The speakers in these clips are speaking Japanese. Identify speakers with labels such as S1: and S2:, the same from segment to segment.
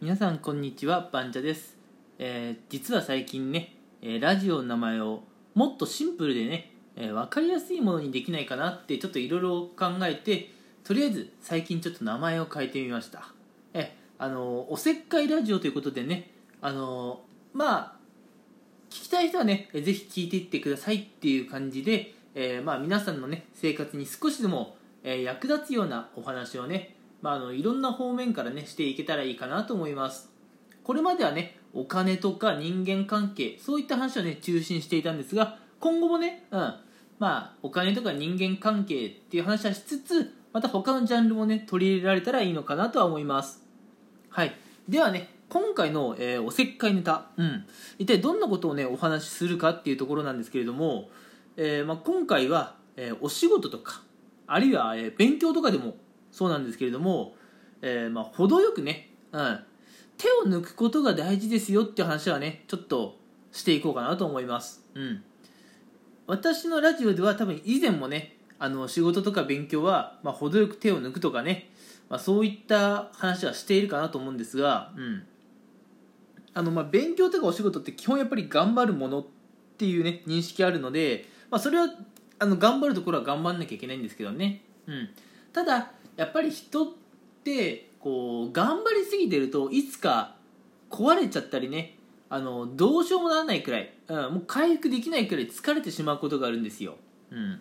S1: 皆さんこんにちはバンチャです、えー実は最近ね、ラジオの名前をもっとシンプルでね、えー分かりやすいものにできないかなってちょっといろいろ考えてとりあえず最近ちょっと名前を変えてみました。えあのおせっかいラジオということでねあのまあ聞きたい人はねぜひ聞いていってくださいっていう感じで、えーまあ、皆さんのね生活に少しでも、え役立つようなお話をねまあ、あのいろんな方面からねしていけたらいいかなと思います。これまではねお金とか人間関係そういった話をね中心していたんですが今後もね、うん、まあお金とか人間関係っていう話はしつつまた他のジャンルもね取り入れられたらいいのかなとは思います。はい。ではね今回の、えーおせっかいネタ、うん、一体どんなことをねお話しするかっていうところなんですけれども、えーまあ、今回は、えーお仕事とかあるいは、え勉強とかでもそうなんですけれども、えーまあ、程よくね、うん、手を抜くことが大事ですよっていう話はねちょっとしていこうかなと思います、うん、私のラジオでは多分以前もねあの仕事とか勉強は、まあ、程よく手を抜くとかね、まあ、そういった話はしているかなと思うんですが、うん、あのまあ勉強とかお仕事って基本やっぱり頑張るものっていうね認識あるので、まあ、それはあの頑張るところは頑張んなきゃいけないんですけどね、うん、ただやっぱり人ってこう頑張りすぎてるといつか壊れちゃったりね。あのどうしようもならないくらい、うん、もう回復できないくらい疲れてしまうことがあるんですよ、うん、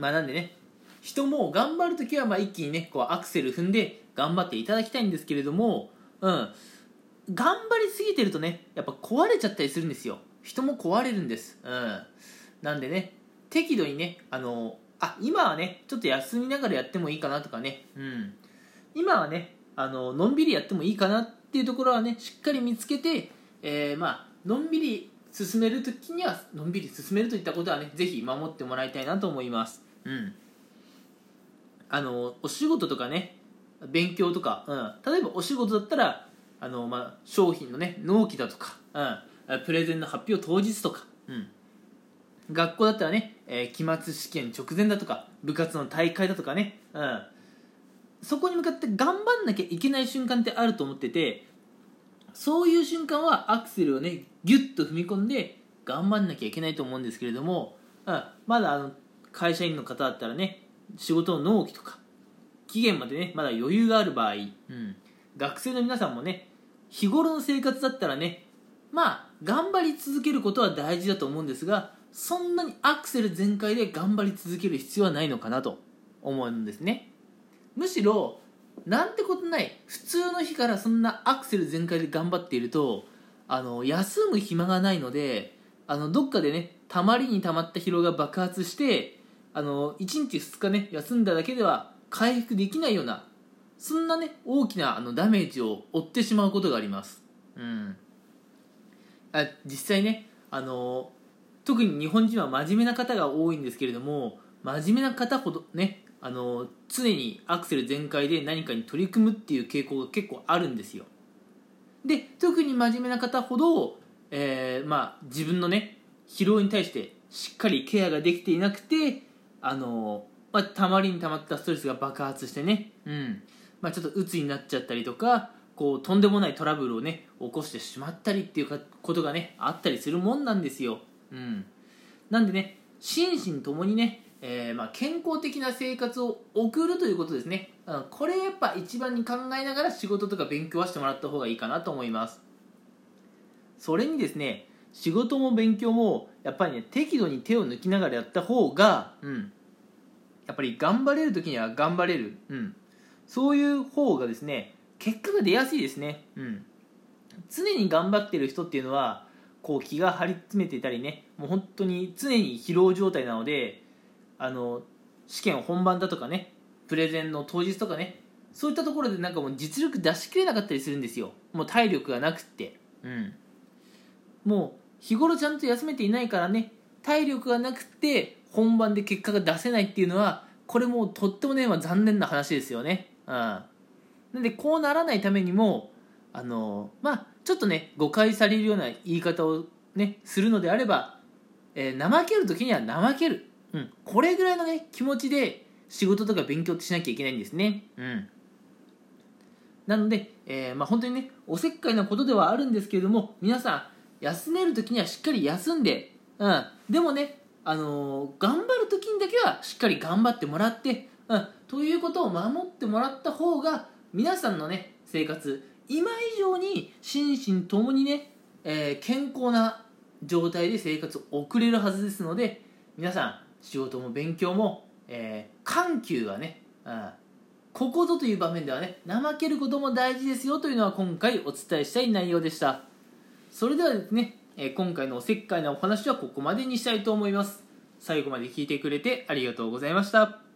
S1: まあなんでね人も頑張るときはまあ一気にねこうアクセル踏んで頑張っていただきたいんですけれども、うん、頑張りすぎてるとねやっぱ壊れちゃったりするんですよ。人も壊れるんです、うん、なんでね適度にねあのあ今はねちょっと休みながらやってもいいかなとかね、うん、今はねあののんびりやってもいいかなっていうところはねしっかり見つけて、えーまあのんびり進めるときにはのんびり進めるといったことはねぜひ守ってもらいたいなと思います、うん、あのお仕事とかね勉強とか、うん、例えばお仕事だったらあの、まあ、商品のね納期だとか、うん、プレゼンの発表当日とか、うん、学校だったらね、えー期末試験直前だとか部活の大会だとかね、うん、そこに向かって頑張んなきゃいけない瞬間ってあると思っててそういう瞬間はアクセルをねギュッと踏み込んで頑張んなきゃいけないと思うんですけれども、うん、まだあの会社員の方だったらね仕事の納期とか期限までねまだ余裕がある場合、うん、学生の皆さんもね日頃の生活だったらねまあ頑張り続けることは大事だと思うんですがそんなにアクセル全開で頑張り続ける必要はないのかなと思うんですね。むしろなんてことない普通の日からそんなアクセル全開で頑張っているとあの休む暇がないのであのどっかでねたまりにたまった疲労が爆発してあの1日2日ね休んだだけでは回復できないようなそんなね大きなあのダメージを負ってしまうことがあります。うん。あ実際ねあの特に日本人は真面目な方が多いんですけれども真面目な方ほどねあの常にアクセル全開で何かに取り組むっていう傾向が結構あるんですよ。で特に真面目な方ほど、えーまあ、自分のね疲労に対してしっかりケアができていなくてあの、まあ、たまりにたまったストレスが爆発してね、うん。まあ、ちょっと鬱になっちゃったりとかこうとんでもないトラブルをね起こしてしまったりっていうかことがねあったりするもんなんですよ、うん、なんでね心身ともにね、えーまあ、健康的な生活を送るということですね、うん、これやっぱ一番に考えながら仕事とか勉強はしてもらった方がいいかなと思います。それにですね仕事も勉強もやっぱりね適度に手を抜きながらやった方が、うん、やっぱり頑張れる時には頑張れる、うん、そういう方がですね結果が出やすいですね、うん、常に頑張ってる人っていうのはこう気が張り詰めていたりね。もう本当に常に疲労状態なのであの試験本番だとかねプレゼンの当日とかねそういったところでなんかもう実力出し切れなかったりするんですよ。もう体力がなくって。うん。もう日頃ちゃんと休めていないからね体力がなくて本番で結果が出せないっていうのはこれもうとってもね、まあ、残念な話ですよね。うん。なんでこうならないためにもあのまあちょっとね誤解されるような言い方をねするのであれば、えー怠ける時には怠ける、うん、これぐらいのね気持ちで仕事とか勉強ってしなきゃいけないんですね。うん。なので、えーまあ、本当にねおせっかいなことではあるんですけれども皆さん休める時にはしっかり休んで、うん、でもね、あのー頑張る時にだけはしっかり頑張ってもらって、うん、ということを守ってもらった方が皆さんのね生活今以上に心身ともにね、えー健康な状態で生活を送れるはずですので皆さん仕事も勉強も、えー緩急がね、うん、ここぞという場面ではね怠けることも大事ですよというのは今回お伝えしたい内容でした。それではですね、えー今回のおせっかいなお話はここまでにしたいと思います。最後まで聞いてくれてありがとうございました。